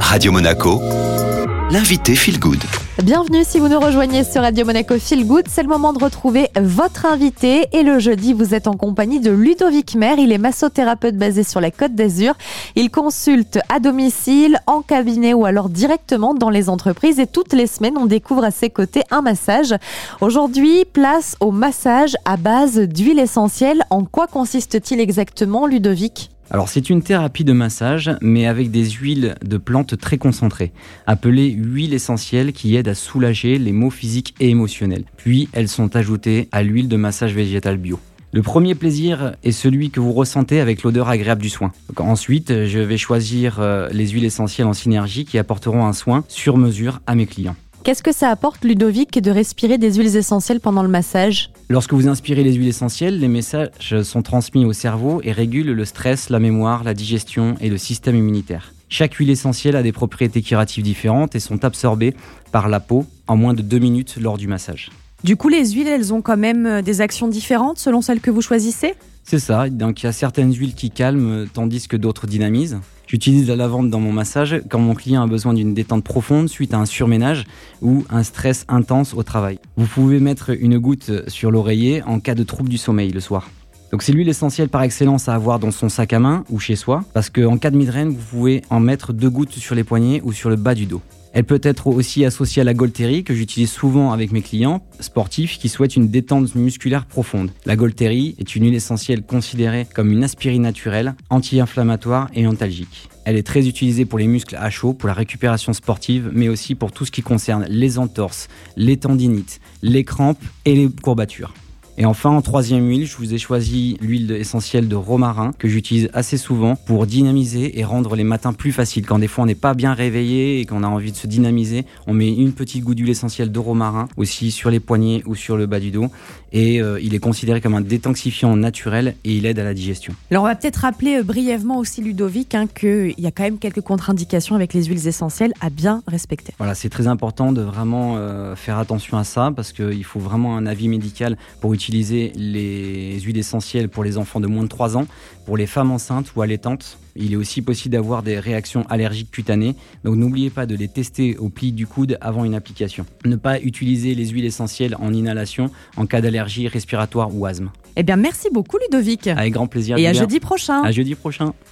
Radio Monaco, l'invité Feel Good. Bienvenue si vous nous rejoignez sur Radio Monaco Feel Good. C'est le moment de retrouver votre invité. Et le jeudi, vous êtes en compagnie de Ludovic Maire. Il est massothérapeute basé sur la Côte d'Azur. Il consulte à domicile, en cabinet ou alors directement dans les entreprises. Et toutes les semaines, on découvre à ses côtés un massage. Aujourd'hui, place au massage à base d'huile essentielle. En quoi consiste-t-il exactement, Ludovic? Alors c'est une thérapie de massage, mais avec des huiles de plantes très concentrées, appelées huiles essentielles qui aident à soulager les maux physiques et émotionnels. Puis elles sont ajoutées à l'huile de massage végétal bio. Le premier plaisir est celui que vous ressentez avec l'odeur agréable du soin. ensuite, je vais choisir euh, les huiles essentielles en synergie qui apporteront un soin sur mesure à mes clients. Qu'est-ce que ça apporte, Ludovic, de respirer des huiles essentielles pendant le massage? Lorsque vous inspirez les huiles essentielles, les messages sont transmis au cerveau et régulent le stress, la mémoire, la digestion et le système immunitaire. Chaque huile essentielle a des propriétés curatives différentes et sont absorbées par la peau en moins de deux minutes lors du massage. Du coup, les huiles, elles ont quand même euh, des actions différentes selon celles que vous choisissez? C'est ça, donc il y a certaines huiles qui calment tandis que d'autres dynamisent. J'utilise la lavande dans mon massage quand mon client a besoin d'une détente profonde suite à un surménage ou un stress intense au travail. Vous pouvez mettre une goutte sur l'oreiller en cas de trouble du sommeil le soir. Donc c'est l'huile essentielle par excellence à avoir dans son sac à main ou chez soi, parce qu'en cas de migraine, vous pouvez en mettre deux gouttes sur les poignets ou sur le bas du dos. Elle peut être aussi associée à la Golterie que j'utilise souvent avec mes clients sportifs qui souhaitent une détente musculaire profonde. La Golterie est une huile essentielle considérée comme une aspirine naturelle, anti-inflammatoire et antalgique. Elle est très utilisée pour les muscles à chaud, pour la récupération sportive, mais aussi pour tout ce qui concerne les entorses, les tendinites, les crampes et les courbatures. Et enfin, en troisième huile, je vous ai choisi l'huile essentielle de romarin que j'utilise assez souvent pour dynamiser et rendre les matins plus faciles. Quand des fois on n'est pas bien réveillé et qu'on a envie de se dynamiser, on met une petite goutte d'huile essentielle de romarin aussi sur les poignets ou sur le bas du dos. Et euh, il est considéré comme un détoxifiant naturel et il aide à la digestion. Alors on va peut-être rappeler euh, brièvement aussi Ludovic hein, qu'il y a quand même quelques contre-indications avec les huiles essentielles à bien respecter. Voilà, c'est très important de vraiment euh, faire attention à ça parce qu'il faut vraiment un avis médical pour utiliser utiliser les huiles essentielles pour les enfants de moins de 3 ans, pour les femmes enceintes ou allaitantes. Il est aussi possible d'avoir des réactions allergiques cutanées, donc n'oubliez pas de les tester au pli du coude avant une application. Ne pas utiliser les huiles essentielles en inhalation en cas d'allergie respiratoire ou asthme. Eh bien, merci beaucoup Ludovic. Avec grand plaisir. Et à jeudi prochain. À jeudi prochain.